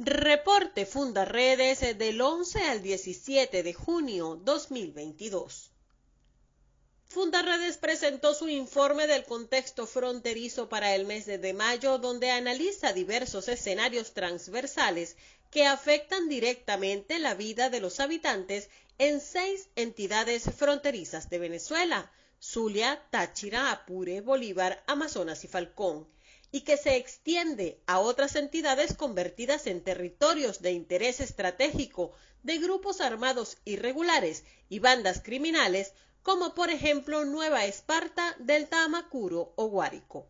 Reporte Fundaredes del 11 al 17 de junio 2022. Fundaredes presentó su informe del contexto fronterizo para el mes de mayo, donde analiza diversos escenarios transversales que afectan directamente la vida de los habitantes en seis entidades fronterizas de Venezuela: Zulia, Táchira, Apure, Bolívar, Amazonas y Falcón y que se extiende a otras entidades convertidas en territorios de interés estratégico de grupos armados irregulares y bandas criminales, como por ejemplo Nueva Esparta, Delta Amacuro o Guárico.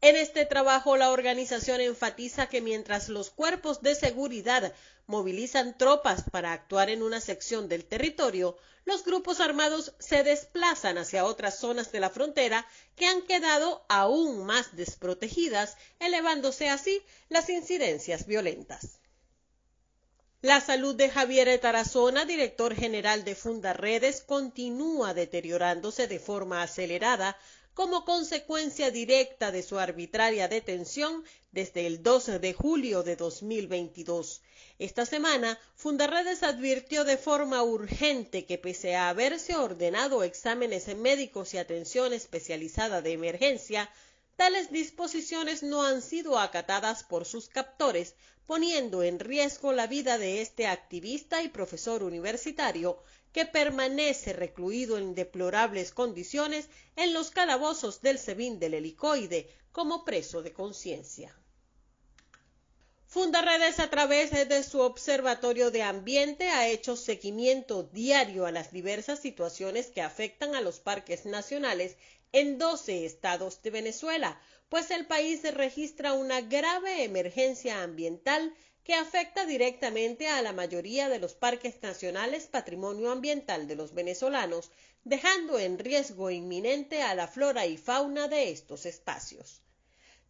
En este trabajo, la organización enfatiza que mientras los cuerpos de seguridad movilizan tropas para actuar en una sección del territorio, los grupos armados se desplazan hacia otras zonas de la frontera que han quedado aún más desprotegidas, elevándose así las incidencias violentas. La salud de Javier Tarazona, director general de Fundaredes, continúa deteriorándose de forma acelerada como consecuencia directa de su arbitraria detención desde el 12 de julio de 2022. Esta semana, Fundarredes advirtió de forma urgente que pese a haberse ordenado exámenes médicos y atención especializada de emergencia, tales disposiciones no han sido acatadas por sus captores, poniendo en riesgo la vida de este activista y profesor universitario que permanece recluido en deplorables condiciones en los calabozos del SEBIN del helicoide como preso de conciencia. Fundaredes a través de su Observatorio de Ambiente ha hecho seguimiento diario a las diversas situaciones que afectan a los parques nacionales en 12 estados de Venezuela, pues el país registra una grave emergencia ambiental que afecta directamente a la mayoría de los parques nacionales patrimonio ambiental de los venezolanos, dejando en riesgo inminente a la flora y fauna de estos espacios.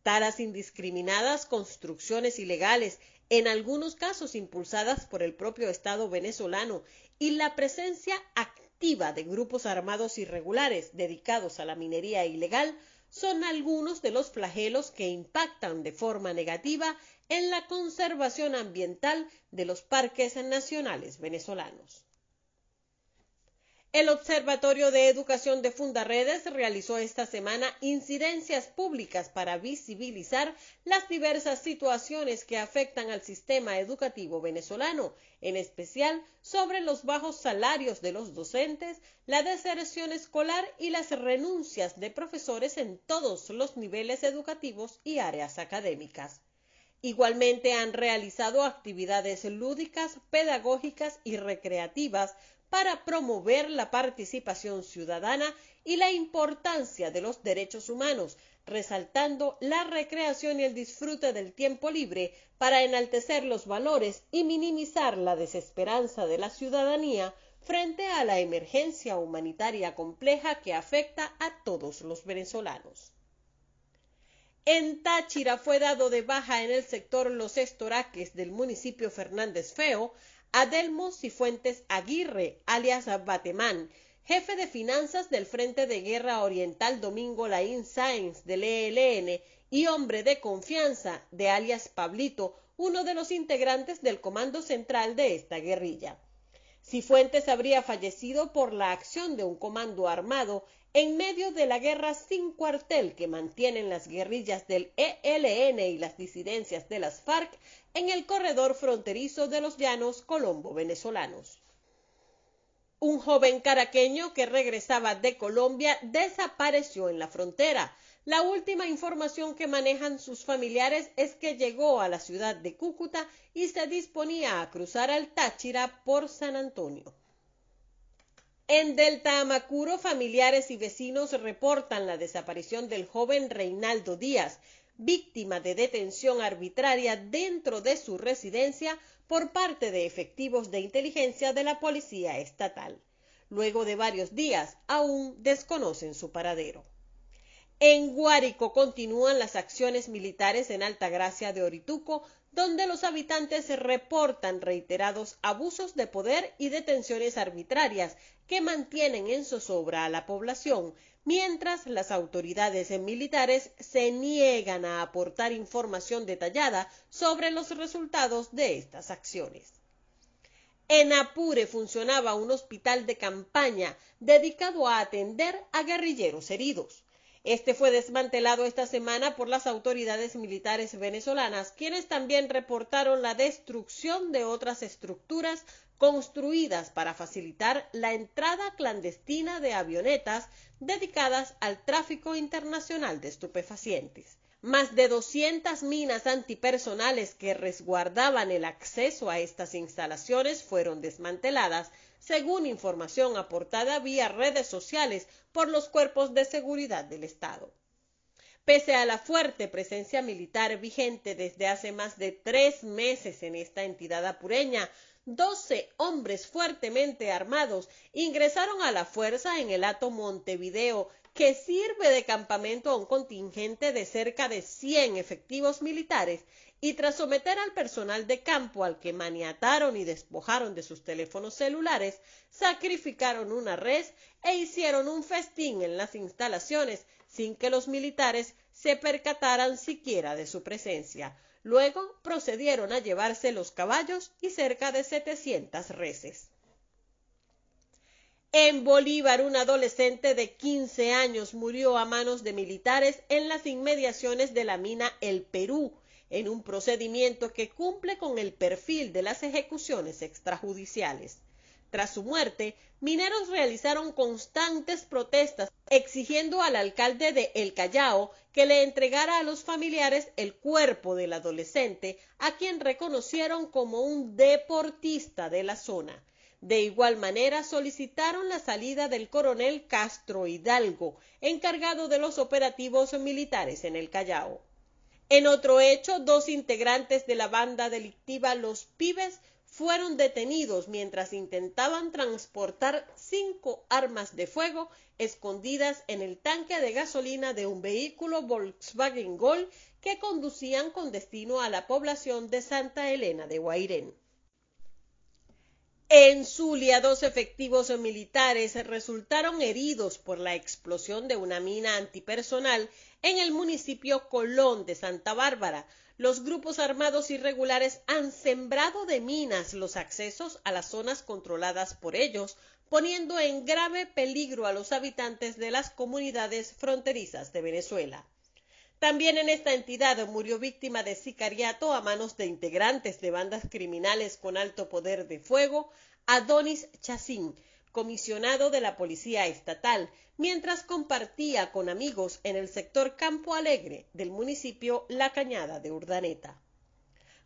Taras indiscriminadas, construcciones ilegales, en algunos casos impulsadas por el propio Estado venezolano, y la presencia activa de grupos armados irregulares dedicados a la minería ilegal son algunos de los flagelos que impactan de forma negativa en la conservación ambiental de los parques nacionales venezolanos. El Observatorio de Educación de Fundaredes realizó esta semana incidencias públicas para visibilizar las diversas situaciones que afectan al sistema educativo venezolano, en especial sobre los bajos salarios de los docentes, la deserción escolar y las renuncias de profesores en todos los niveles educativos y áreas académicas. Igualmente han realizado actividades lúdicas, pedagógicas y recreativas para promover la participación ciudadana y la importancia de los derechos humanos, resaltando la recreación y el disfrute del tiempo libre para enaltecer los valores y minimizar la desesperanza de la ciudadanía frente a la emergencia humanitaria compleja que afecta a todos los venezolanos. En Táchira fue dado de baja en el sector Los Estoraques del municipio Fernández Feo Adelmo Cifuentes Aguirre, alias Batemán, jefe de finanzas del Frente de Guerra Oriental Domingo Laín Sáenz del ELN y hombre de confianza de alias Pablito, uno de los integrantes del Comando Central de esta guerrilla. Cifuentes habría fallecido por la acción de un comando armado en medio de la guerra sin cuartel que mantienen las guerrillas del ELN y las disidencias de las FARC en el corredor fronterizo de los llanos colombo-venezolanos. Un joven caraqueño que regresaba de Colombia desapareció en la frontera. La última información que manejan sus familiares es que llegó a la ciudad de Cúcuta y se disponía a cruzar al Táchira por San Antonio. En Delta Amacuro, familiares y vecinos reportan la desaparición del joven Reinaldo Díaz, víctima de detención arbitraria dentro de su residencia por parte de efectivos de inteligencia de la Policía Estatal. Luego de varios días, aún desconocen su paradero. En Guárico continúan las acciones militares en Altagracia de Orituco, donde los habitantes reportan reiterados abusos de poder y detenciones arbitrarias que mantienen en zozobra a la población, mientras las autoridades militares se niegan a aportar información detallada sobre los resultados de estas acciones. En Apure funcionaba un hospital de campaña dedicado a atender a guerrilleros heridos. Este fue desmantelado esta semana por las autoridades militares venezolanas, quienes también reportaron la destrucción de otras estructuras construidas para facilitar la entrada clandestina de avionetas dedicadas al tráfico internacional de estupefacientes. Más de 200 minas antipersonales que resguardaban el acceso a estas instalaciones fueron desmanteladas según información aportada vía redes sociales por los cuerpos de seguridad del Estado. Pese a la fuerte presencia militar vigente desde hace más de tres meses en esta entidad apureña, doce hombres fuertemente armados ingresaron a la fuerza en el Ato Montevideo, que sirve de campamento a un contingente de cerca de 100 efectivos militares y tras someter al personal de campo al que maniataron y despojaron de sus teléfonos celulares, sacrificaron una res e hicieron un festín en las instalaciones sin que los militares se percataran siquiera de su presencia. Luego procedieron a llevarse los caballos y cerca de 700 reses. En Bolívar, un adolescente de 15 años murió a manos de militares en las inmediaciones de la mina El Perú, en un procedimiento que cumple con el perfil de las ejecuciones extrajudiciales. Tras su muerte, mineros realizaron constantes protestas exigiendo al alcalde de El Callao que le entregara a los familiares el cuerpo del adolescente, a quien reconocieron como un deportista de la zona. De igual manera solicitaron la salida del coronel Castro Hidalgo, encargado de los operativos militares en el Callao. En otro hecho, dos integrantes de la banda delictiva Los Pibes fueron detenidos mientras intentaban transportar cinco armas de fuego escondidas en el tanque de gasolina de un vehículo Volkswagen Gol que conducían con destino a la población de Santa Elena de Guairén. En Zulia, dos efectivos militares resultaron heridos por la explosión de una mina antipersonal en el municipio Colón de Santa Bárbara. Los grupos armados irregulares han sembrado de minas los accesos a las zonas controladas por ellos, poniendo en grave peligro a los habitantes de las comunidades fronterizas de Venezuela. También en esta entidad murió víctima de sicariato a manos de integrantes de bandas criminales con alto poder de fuego, Adonis Chacín, comisionado de la Policía Estatal, mientras compartía con amigos en el sector Campo Alegre del municipio La Cañada de Urdaneta.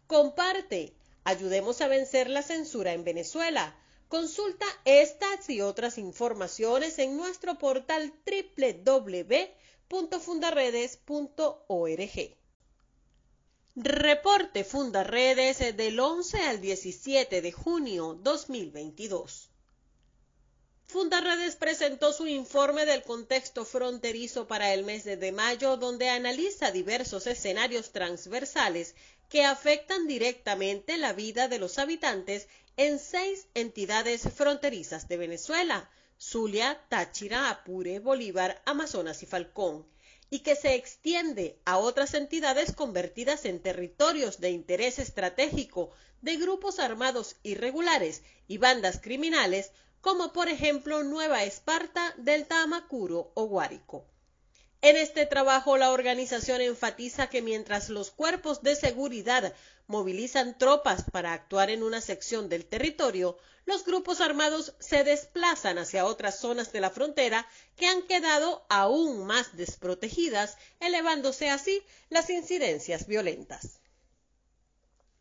Comparte, ayudemos a vencer la censura en Venezuela. Consulta estas y otras informaciones en nuestro portal www Fundaredes.org. Reporte Fundaredes del 11 al 17 de junio 2022. Fundaredes presentó su informe del contexto fronterizo para el mes de mayo, donde analiza diversos escenarios transversales que afectan directamente la vida de los habitantes en seis entidades fronterizas de Venezuela, Zulia, Táchira, Apure, Bolívar, Amazonas y Falcón, y que se extiende a otras entidades convertidas en territorios de interés estratégico de grupos armados irregulares y bandas criminales, como por ejemplo Nueva Esparta, Delta Amacuro o Guárico. En este trabajo, la organización enfatiza que mientras los cuerpos de seguridad movilizan tropas para actuar en una sección del territorio, los grupos armados se desplazan hacia otras zonas de la frontera que han quedado aún más desprotegidas, elevándose así las incidencias violentas.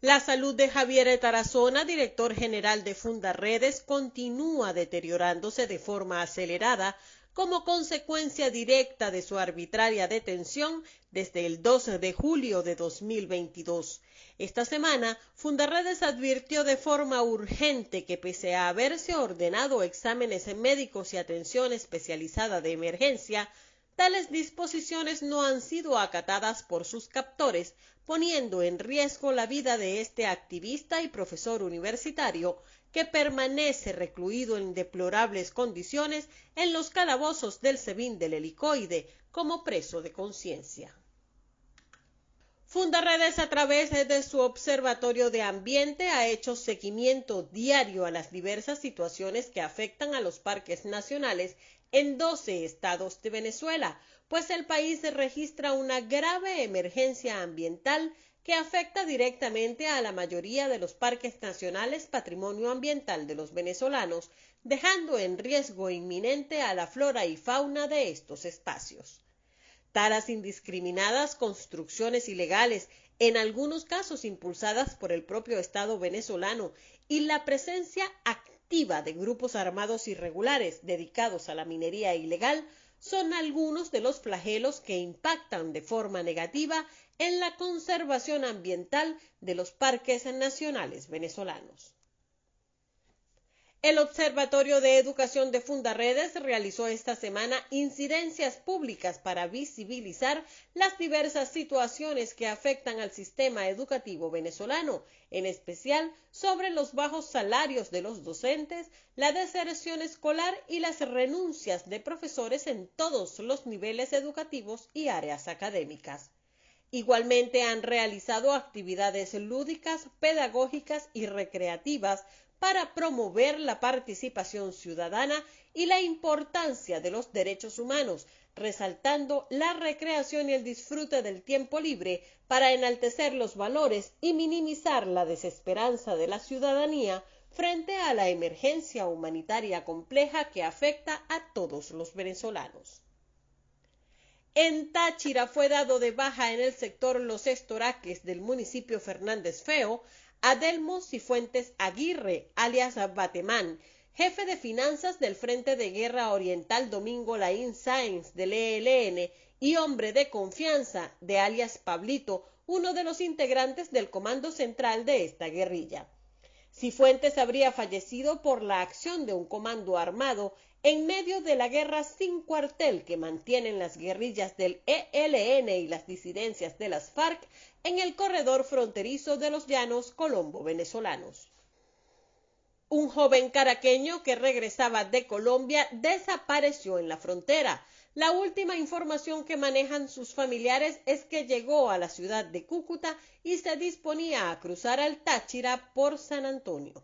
La salud de Javier Tarazona, director general de Fundaredes, continúa deteriorándose de forma acelerada como consecuencia directa de su arbitraria detención desde el 12 de julio de 2022. Esta semana, Fundaredes advirtió de forma urgente que pese a haberse ordenado exámenes médicos y atención especializada de emergencia, tales disposiciones no han sido acatadas por sus captores, poniendo en riesgo la vida de este activista y profesor universitario que permanece recluido en deplorables condiciones en los calabozos del SEBIN del helicoide como preso de conciencia. Fundaredes a través de su Observatorio de Ambiente ha hecho seguimiento diario a las diversas situaciones que afectan a los parques nacionales en 12 estados de Venezuela, pues el país registra una grave emergencia ambiental que afecta directamente a la mayoría de los parques nacionales patrimonio ambiental de los venezolanos, dejando en riesgo inminente a la flora y fauna de estos espacios. Taras indiscriminadas, construcciones ilegales, en algunos casos impulsadas por el propio Estado venezolano, y la presencia activa de grupos armados irregulares dedicados a la minería ilegal son algunos de los flagelos que impactan de forma negativa en la conservación ambiental de los parques nacionales venezolanos. El Observatorio de Educación de Fundaredes realizó esta semana incidencias públicas para visibilizar las diversas situaciones que afectan al sistema educativo venezolano, en especial sobre los bajos salarios de los docentes, la deserción escolar y las renuncias de profesores en todos los niveles educativos y áreas académicas. Igualmente han realizado actividades lúdicas, pedagógicas y recreativas para promover la participación ciudadana y la importancia de los derechos humanos, resaltando la recreación y el disfrute del tiempo libre para enaltecer los valores y minimizar la desesperanza de la ciudadanía frente a la emergencia humanitaria compleja que afecta a todos los venezolanos. En Táchira fue dado de baja en el sector Los Estoraques del municipio Fernández Feo Adelmo Cifuentes Aguirre, alias Batemán, jefe de finanzas del Frente de Guerra Oriental Domingo Laín Sáenz del ELN y hombre de confianza de alias Pablito, uno de los integrantes del comando central de esta guerrilla. Cifuentes habría fallecido por la acción de un comando armado en medio de la guerra sin cuartel que mantienen las guerrillas del ELN y las disidencias de las FARC en el corredor fronterizo de los llanos colombo-venezolanos. Un joven caraqueño que regresaba de Colombia desapareció en la frontera. La última información que manejan sus familiares es que llegó a la ciudad de Cúcuta y se disponía a cruzar al Táchira por San Antonio.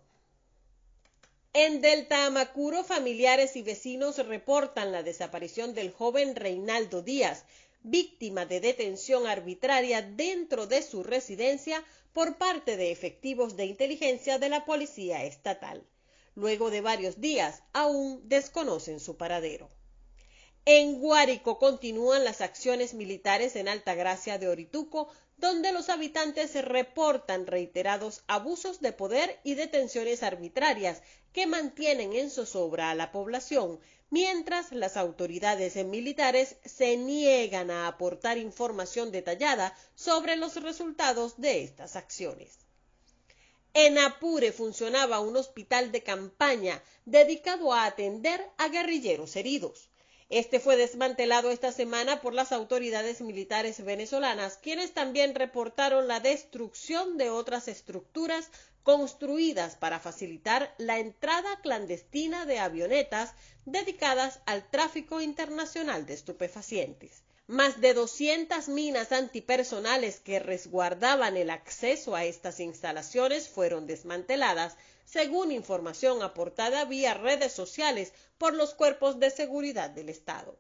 En Delta Amacuro, familiares y vecinos reportan la desaparición del joven Reinaldo Díaz, víctima de detención arbitraria dentro de su residencia por parte de efectivos de inteligencia de la Policía Estatal. Luego de varios días, aún desconocen su paradero. En Guárico continúan las acciones militares en Altagracia de Orituco donde los habitantes reportan reiterados abusos de poder y detenciones arbitrarias que mantienen en zozobra a la población, mientras las autoridades militares se niegan a aportar información detallada sobre los resultados de estas acciones. En Apure funcionaba un hospital de campaña dedicado a atender a guerrilleros heridos. Este fue desmantelado esta semana por las autoridades militares venezolanas, quienes también reportaron la destrucción de otras estructuras construidas para facilitar la entrada clandestina de avionetas dedicadas al tráfico internacional de estupefacientes. Más de 200 minas antipersonales que resguardaban el acceso a estas instalaciones fueron desmanteladas, según información aportada vía redes sociales por los cuerpos de seguridad del Estado.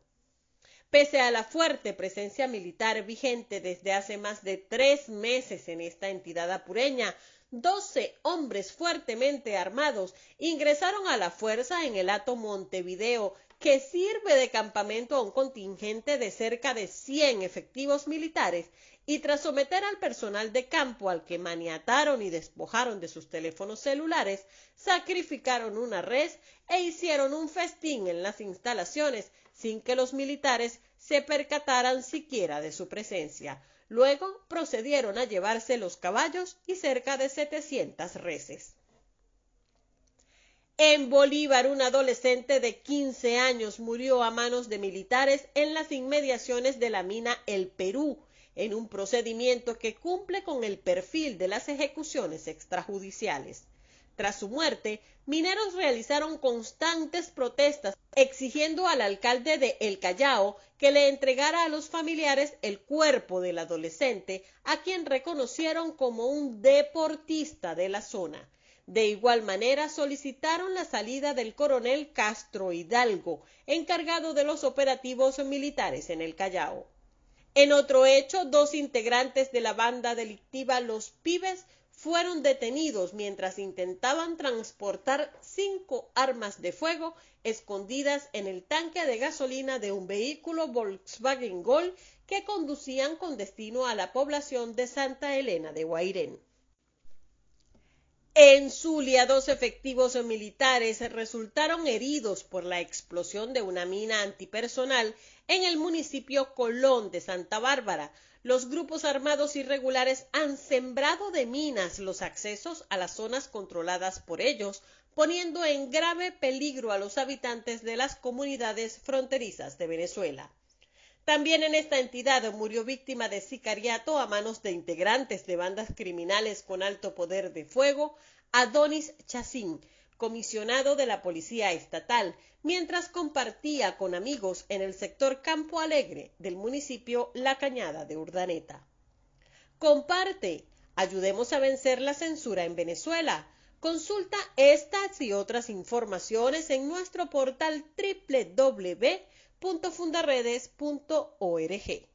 Pese a la fuerte presencia militar vigente desde hace más de tres meses en esta entidad apureña, doce hombres fuertemente armados ingresaron a la fuerza en el Ato Montevideo, que sirve de campamento a un contingente de cerca de 100 efectivos militares y tras someter al personal de campo al que maniataron y despojaron de sus teléfonos celulares, sacrificaron una res e hicieron un festín en las instalaciones sin que los militares se percataran siquiera de su presencia. Luego procedieron a llevarse los caballos y cerca de 700 reses. En Bolívar, un adolescente de 15 años murió a manos de militares en las inmediaciones de la mina El Perú, en un procedimiento que cumple con el perfil de las ejecuciones extrajudiciales. Tras su muerte, mineros realizaron constantes protestas exigiendo al alcalde de El Callao que le entregara a los familiares el cuerpo del adolescente, a quien reconocieron como un deportista de la zona. De igual manera, solicitaron la salida del coronel Castro Hidalgo, encargado de los operativos militares en el Callao. En otro hecho, dos integrantes de la banda delictiva Los Pibes fueron detenidos mientras intentaban transportar cinco armas de fuego escondidas en el tanque de gasolina de un vehículo Volkswagen Gol que conducían con destino a la población de Santa Elena de Guairén. En Zulia, dos efectivos militares resultaron heridos por la explosión de una mina antipersonal en el municipio Colón de Santa Bárbara. Los grupos armados irregulares han sembrado de minas los accesos a las zonas controladas por ellos, poniendo en grave peligro a los habitantes de las comunidades fronterizas de Venezuela. También en esta entidad murió víctima de sicariato a manos de integrantes de bandas criminales con alto poder de fuego, Adonis Chacín, comisionado de la Policía Estatal, mientras compartía con amigos en el sector Campo Alegre del municipio La Cañada de Urdaneta. Comparte, ayudemos a vencer la censura en Venezuela. Consulta estas y otras informaciones en nuestro portal www fundaredes.org.